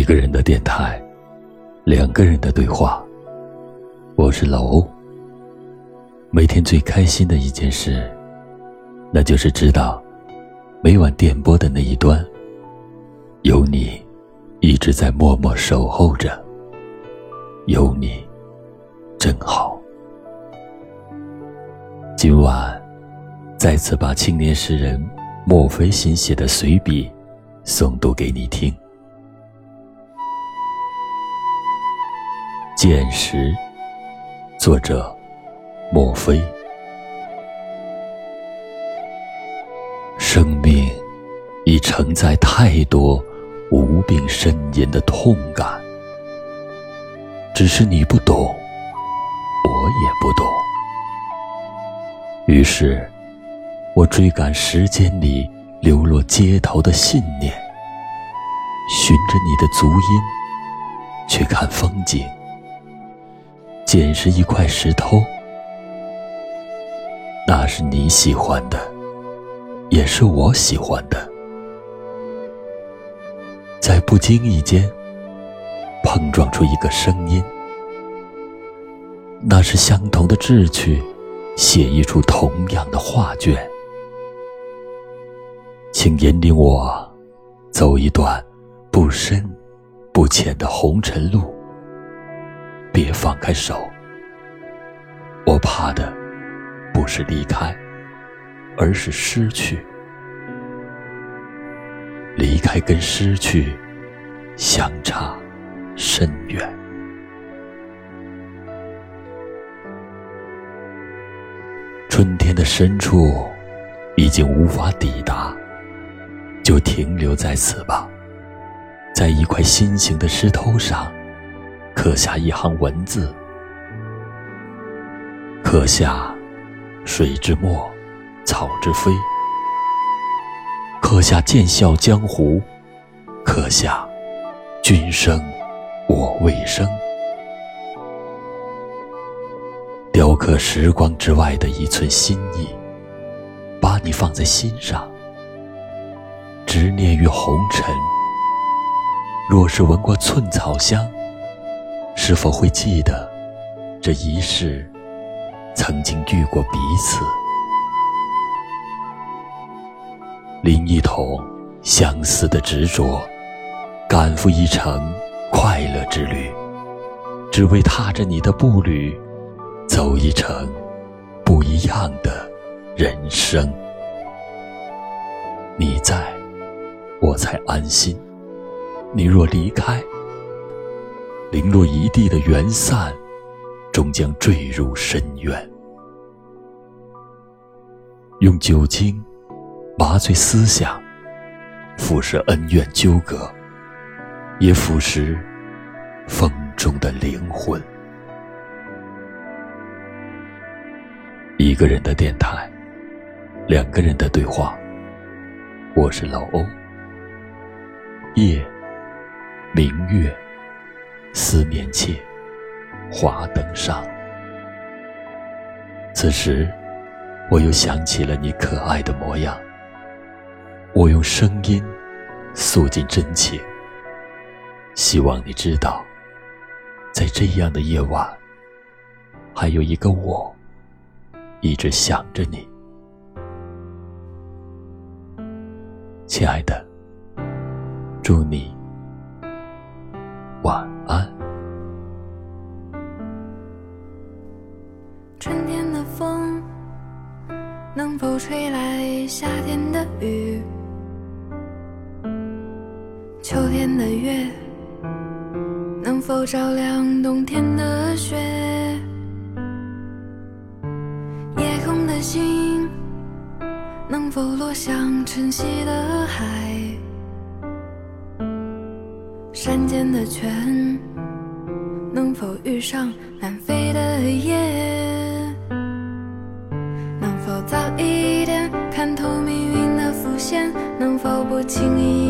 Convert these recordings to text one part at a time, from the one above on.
一个人的电台，两个人的对话。我是老欧。每天最开心的一件事，那就是知道每晚电波的那一端，有你一直在默默守候着。有你，真好。今晚再次把青年诗人墨菲新写的随笔诵读给你听。见识，作者莫非。生命已承载太多无病呻吟的痛感，只是你不懂，我也不懂。于是，我追赶时间里流落街头的信念，循着你的足音去看风景。捡拾一块石头，那是你喜欢的，也是我喜欢的。在不经意间碰撞出一个声音，那是相同的志趣，写一出同样的画卷。请引领我走一段不深不浅的红尘路。别放开手，我怕的不是离开，而是失去。离开跟失去相差甚远。春天的深处已经无法抵达，就停留在此吧，在一块心形的石头上。刻下一行文字，刻下水之墨，草之飞，刻下剑笑江湖，刻下君生我未生，雕刻时光之外的一寸心意，把你放在心上，执念于红尘。若是闻过寸草香。是否会记得，这一世曾经遇过彼此？拎一桶相思的执着，赶赴一程快乐之旅，只为踏着你的步履，走一程不一样的人生。你在，我才安心；你若离开，零落一地的缘散，终将坠入深渊。用酒精麻醉思想，腐蚀恩怨纠葛，也腐蚀风中的灵魂。一个人的电台，两个人的对话。我是老欧。夜，明月。思念切，华灯上。此时，我又想起了你可爱的模样。我用声音诉尽真情，希望你知道，在这样的夜晚，还有一个我，一直想着你，亲爱的。祝你秋天的月能否照亮冬天的雪？夜空的星能否落向晨曦的海？山间的泉能否遇上南飞的雁？能否早一点看透命运的伏线，能否不轻易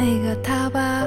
那个他吧？